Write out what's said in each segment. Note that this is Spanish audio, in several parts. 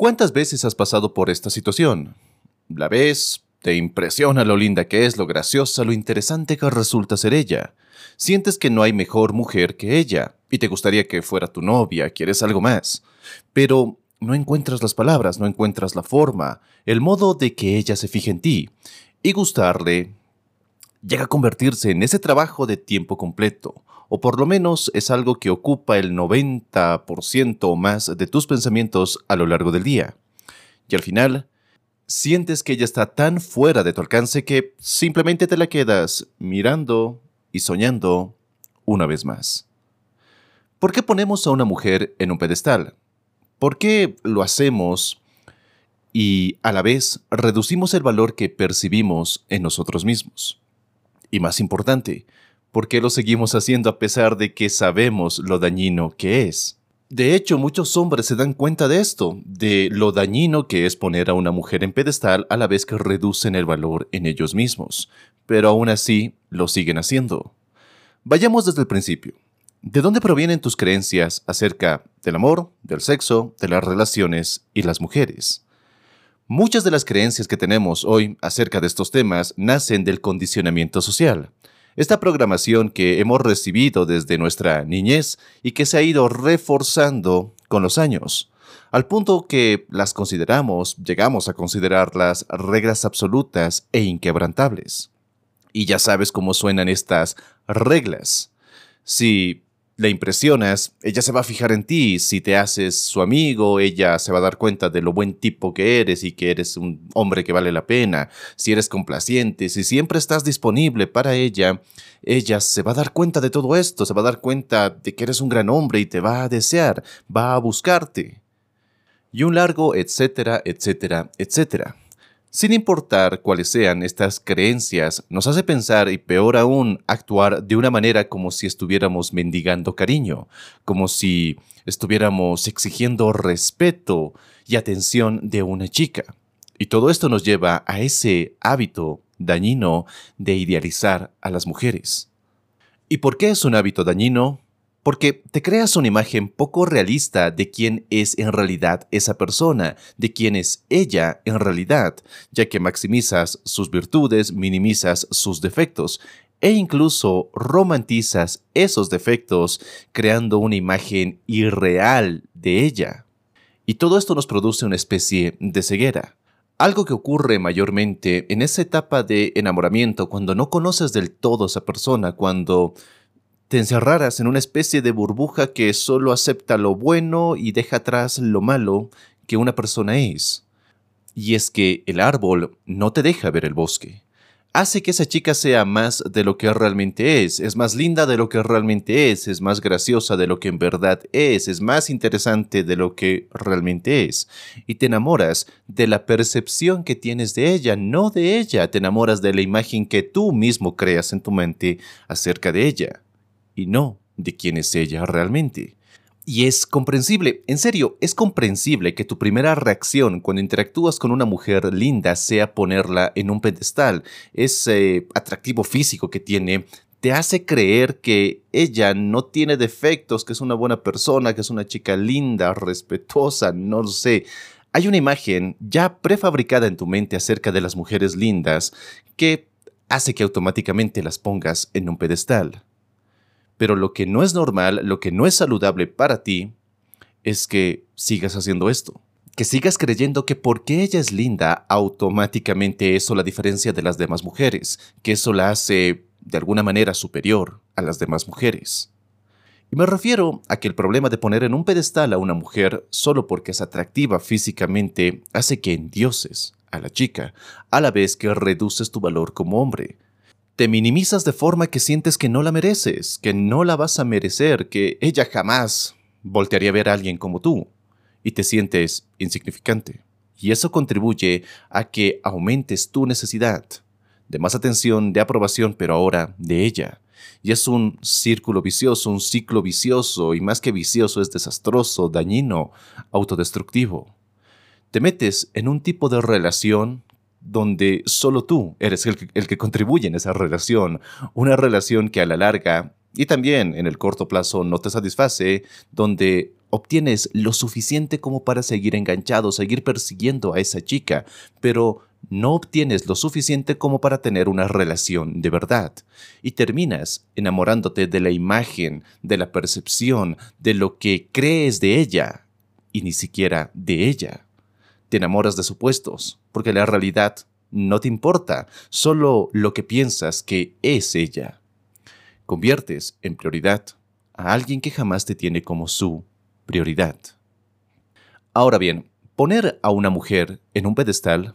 ¿Cuántas veces has pasado por esta situación? La ves, te impresiona lo linda que es, lo graciosa, lo interesante que resulta ser ella. Sientes que no hay mejor mujer que ella y te gustaría que fuera tu novia, quieres algo más. Pero no encuentras las palabras, no encuentras la forma, el modo de que ella se fije en ti. Y gustarle llega a convertirse en ese trabajo de tiempo completo, o por lo menos es algo que ocupa el 90% o más de tus pensamientos a lo largo del día. Y al final, sientes que ella está tan fuera de tu alcance que simplemente te la quedas mirando y soñando una vez más. ¿Por qué ponemos a una mujer en un pedestal? ¿Por qué lo hacemos y a la vez reducimos el valor que percibimos en nosotros mismos? Y más importante, ¿Por qué lo seguimos haciendo a pesar de que sabemos lo dañino que es? De hecho, muchos hombres se dan cuenta de esto, de lo dañino que es poner a una mujer en pedestal a la vez que reducen el valor en ellos mismos, pero aún así lo siguen haciendo. Vayamos desde el principio. ¿De dónde provienen tus creencias acerca del amor, del sexo, de las relaciones y las mujeres? Muchas de las creencias que tenemos hoy acerca de estos temas nacen del condicionamiento social esta programación que hemos recibido desde nuestra niñez y que se ha ido reforzando con los años, al punto que las consideramos, llegamos a considerarlas reglas absolutas e inquebrantables. Y ya sabes cómo suenan estas reglas. Si la impresionas, ella se va a fijar en ti. Si te haces su amigo, ella se va a dar cuenta de lo buen tipo que eres y que eres un hombre que vale la pena. Si eres complaciente, si siempre estás disponible para ella, ella se va a dar cuenta de todo esto, se va a dar cuenta de que eres un gran hombre y te va a desear, va a buscarte. Y un largo etcétera, etcétera, etcétera. Sin importar cuáles sean estas creencias, nos hace pensar y peor aún actuar de una manera como si estuviéramos mendigando cariño, como si estuviéramos exigiendo respeto y atención de una chica. Y todo esto nos lleva a ese hábito dañino de idealizar a las mujeres. ¿Y por qué es un hábito dañino? Porque te creas una imagen poco realista de quién es en realidad esa persona, de quién es ella en realidad, ya que maximizas sus virtudes, minimizas sus defectos e incluso romantizas esos defectos creando una imagen irreal de ella. Y todo esto nos produce una especie de ceguera. Algo que ocurre mayormente en esa etapa de enamoramiento cuando no conoces del todo a esa persona, cuando te encerraras en una especie de burbuja que solo acepta lo bueno y deja atrás lo malo que una persona es. Y es que el árbol no te deja ver el bosque. Hace que esa chica sea más de lo que realmente es, es más linda de lo que realmente es, es más graciosa de lo que en verdad es, es más interesante de lo que realmente es. Y te enamoras de la percepción que tienes de ella, no de ella, te enamoras de la imagen que tú mismo creas en tu mente acerca de ella y no de quién es ella realmente. Y es comprensible, en serio, es comprensible que tu primera reacción cuando interactúas con una mujer linda sea ponerla en un pedestal. Ese atractivo físico que tiene te hace creer que ella no tiene defectos, que es una buena persona, que es una chica linda, respetuosa, no lo sé. Hay una imagen ya prefabricada en tu mente acerca de las mujeres lindas que hace que automáticamente las pongas en un pedestal. Pero lo que no es normal, lo que no es saludable para ti, es que sigas haciendo esto. Que sigas creyendo que porque ella es linda, automáticamente eso la diferencia de las demás mujeres, que eso la hace de alguna manera superior a las demás mujeres. Y me refiero a que el problema de poner en un pedestal a una mujer solo porque es atractiva físicamente hace que endioses a la chica, a la vez que reduces tu valor como hombre, Te minimizas de forma que sientes que no la mereces, que no la vas a merecer, que ella jamás voltearía a ver a alguien como tú, y te sientes insignificante. Y eso contribuye a que aumentes tu necesidad de más atención, de aprobación, pero ahora de ella. Y es un círculo vicioso, un ciclo vicioso, y más que vicioso es desastroso, dañino, autodestructivo. Te metes en un tipo de relación donde solo tú eres el que, el que contribuye en esa relación, una relación que a la larga y también en el corto plazo no te satisface, donde obtienes lo suficiente como para seguir enganchado, seguir persiguiendo a esa chica, pero no obtienes lo suficiente como para tener una relación de verdad. Y terminas enamorándote de la imagen, de la percepción, de lo que crees de ella, y ni siquiera de ella. Te enamoras de supuestos, porque la realidad no te importa, solo lo que piensas que es ella. Conviertes en prioridad a alguien que jamás te tiene como su prioridad. Ahora bien, poner a una mujer en un pedestal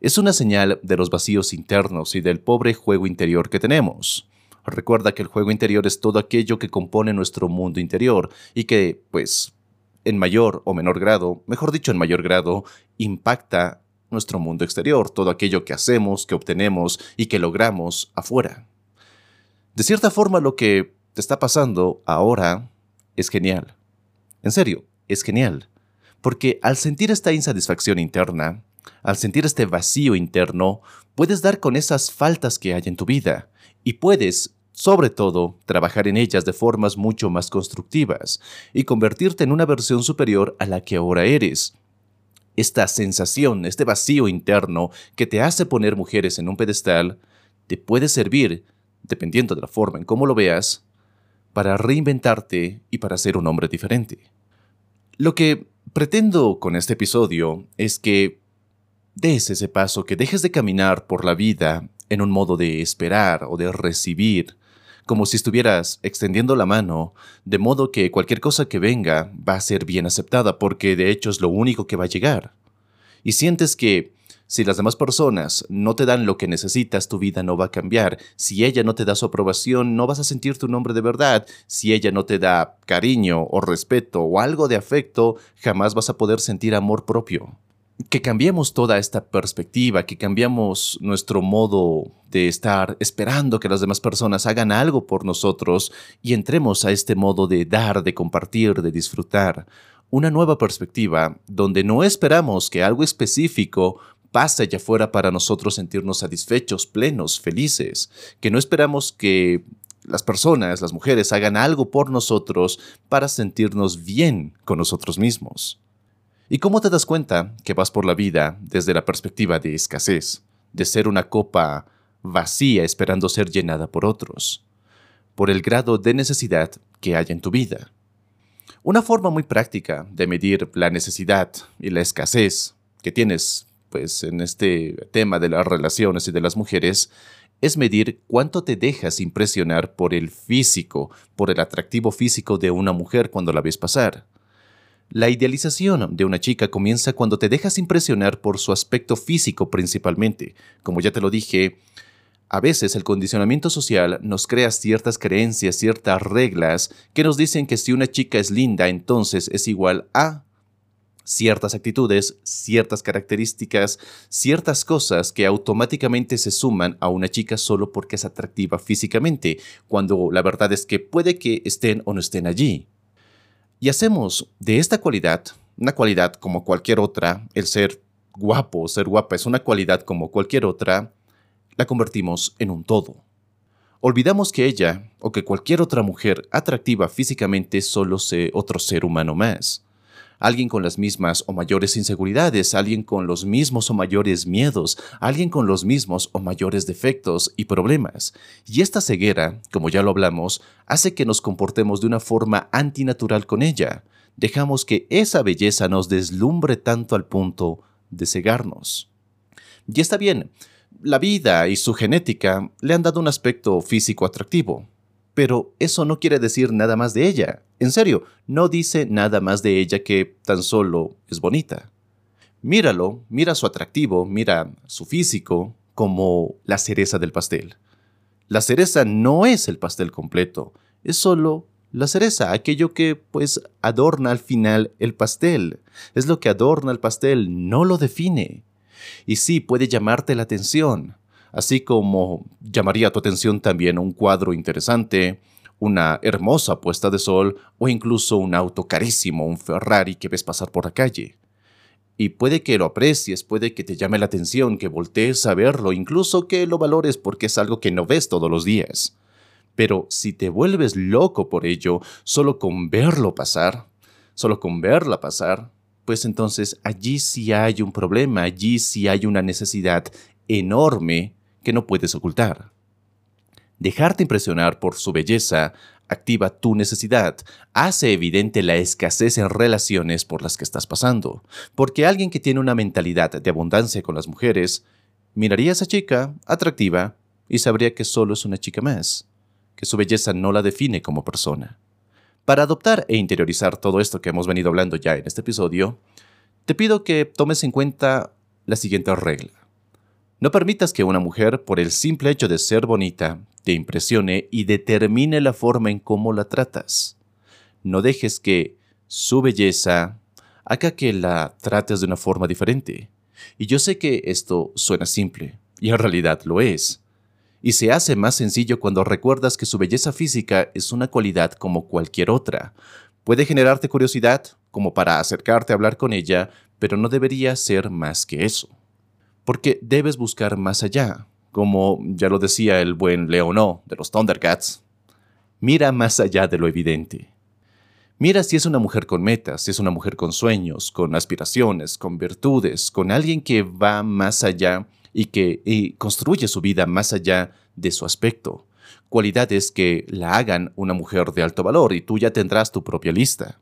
es una señal de los vacíos internos y del pobre juego interior que tenemos. Recuerda que el juego interior es todo aquello que compone nuestro mundo interior y que, pues, en mayor o menor grado, mejor dicho, en mayor grado, impacta nuestro mundo exterior, todo aquello que hacemos, que obtenemos y que logramos afuera. De cierta forma, lo que te está pasando ahora es genial. En serio, es genial. Porque al sentir esta insatisfacción interna, al sentir este vacío interno, puedes dar con esas faltas que hay en tu vida y puedes, sobre todo, trabajar en ellas de formas mucho más constructivas y convertirte en una versión superior a la que ahora eres. Esta sensación, este vacío interno que te hace poner mujeres en un pedestal, te puede servir, dependiendo de la forma en cómo lo veas, para reinventarte y para ser un hombre diferente. Lo que pretendo con este episodio es que des ese paso, que dejes de caminar por la vida en un modo de esperar o de recibir, como si estuvieras extendiendo la mano, de modo que cualquier cosa que venga va a ser bien aceptada, porque de hecho es lo único que va a llegar. Y sientes que si las demás personas no te dan lo que necesitas, tu vida no va a cambiar. Si ella no te da su aprobación, no vas a sentir tu nombre de verdad. Si ella no te da cariño o respeto o algo de afecto, jamás vas a poder sentir amor propio que cambiemos toda esta perspectiva, que cambiamos nuestro modo de estar esperando que las demás personas hagan algo por nosotros y entremos a este modo de dar, de compartir, de disfrutar. Una nueva perspectiva donde no esperamos que algo específico pase allá afuera para nosotros sentirnos satisfechos, plenos, felices, que no esperamos que las personas, las mujeres, hagan algo por nosotros para sentirnos bien con nosotros mismos. ¿Y cómo te das cuenta que vas por la vida desde la perspectiva de escasez, de ser una copa vacía esperando ser llenada por otros? Por el grado de necesidad que hay en tu vida. Una forma muy práctica de medir la necesidad y la escasez que tienes pues en este tema de las relaciones y de las mujeres es medir cuánto te dejas impresionar por el físico, por el atractivo físico de una mujer cuando la ves pasar. La idealización de una chica comienza cuando te dejas impresionar por su aspecto físico principalmente. Como ya te lo dije, a veces el condicionamiento social nos crea ciertas creencias, ciertas reglas que nos dicen que si una chica es linda, entonces es igual a ciertas actitudes, ciertas características, ciertas cosas que automáticamente se suman a una chica solo porque es atractiva físicamente, cuando la verdad es que puede que estén o no estén allí. Y hacemos de esta cualidad una cualidad como cualquier otra, el ser guapo o ser guapa es una cualidad como cualquier otra, la convertimos en un todo. Olvidamos que ella o que cualquier otra mujer atractiva físicamente solo sea otro ser humano más alguien con las mismas o mayores inseguridades, alguien con los mismos o mayores miedos, alguien con los mismos o mayores defectos y problemas. Y esta ceguera, como ya lo hablamos, hace que nos comportemos de una forma antinatural con ella. Dejamos que esa belleza nos deslumbre tanto al punto de cegarnos. Y está bien, la vida y su genética le han dado un aspecto físico atractivo, pero eso no quiere decir nada más de ella. En serio, no dice nada más de ella que tan solo es bonita. Míralo, mira su atractivo, mira su físico como la cereza del pastel. La cereza no es el pastel completo, es solo la cereza, aquello que pues adorna al final el pastel. Es lo que adorna el pastel, no lo define. Y sí, puede llamarte la atención, así como llamaría tu atención también un cuadro interesante, una hermosa puesta de sol o incluso un auto carísimo, un Ferrari que ves pasar por la calle. Y puede que lo aprecies, puede que te llame la atención, que voltees a verlo, incluso que lo valores porque es algo que no ves todos los días. Pero si te vuelves loco por ello, solo con verlo pasar, solo con verla pasar, pues entonces allí sí hay un problema, allí sí hay una necesidad enorme que no puedes ocultar. Dejarte impresionar por su belleza activa tu necesidad, hace evidente la escasez en relaciones por las que estás pasando, porque alguien que tiene una mentalidad de abundancia con las mujeres, miraría a esa chica atractiva y sabría que solo es una chica más, que su belleza no la define como persona. Para adoptar e interiorizar todo esto que hemos venido hablando ya en este episodio, te pido que tomes en cuenta la siguiente regla. No permitas que una mujer, por el simple hecho de ser bonita, te impresione y determine la forma en cómo la tratas. No dejes que su belleza haga que la trates de una forma diferente. Y yo sé que esto suena simple, y en realidad lo es. Y se hace más sencillo cuando recuerdas que su belleza física es una cualidad como cualquier otra. Puede generarte curiosidad, como para acercarte a hablar con ella, pero no debería ser más que eso. Porque debes buscar más allá, como ya lo decía el buen Leonó de los Thundercats, mira más allá de lo evidente. Mira si es una mujer con metas, si es una mujer con sueños, con aspiraciones, con virtudes, con alguien que va más allá y que construye su vida más allá de su aspecto. Cualidades que la hagan una mujer de alto valor y tú ya tendrás tu propia lista.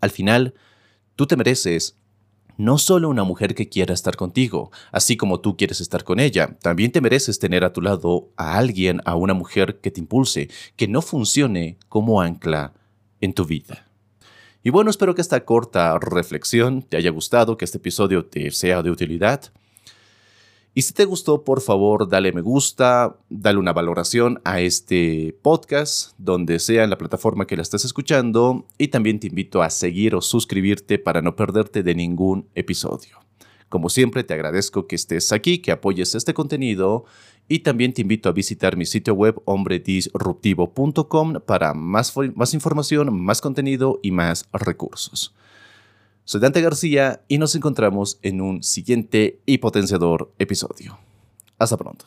Al final, tú te mereces no solo una mujer que quiera estar contigo, así como tú quieres estar con ella, también te mereces tener a tu lado a alguien, a una mujer que te impulse, que no funcione como ancla en tu vida. Y bueno, espero que esta corta reflexión te haya gustado, que este episodio te sea de utilidad. Y si te gustó, por favor, dale me gusta, dale una valoración a este podcast, donde sea en la plataforma que la estés escuchando, y también te invito a seguir o suscribirte para no perderte de ningún episodio. Como siempre, te agradezco que estés aquí, que apoyes este contenido y también te invito a visitar mi sitio web hombredisruptivo.com para más, más información, más contenido y más recursos. Soy Dante García y nos encontramos en un siguiente y potenciador episodio. Hasta pronto.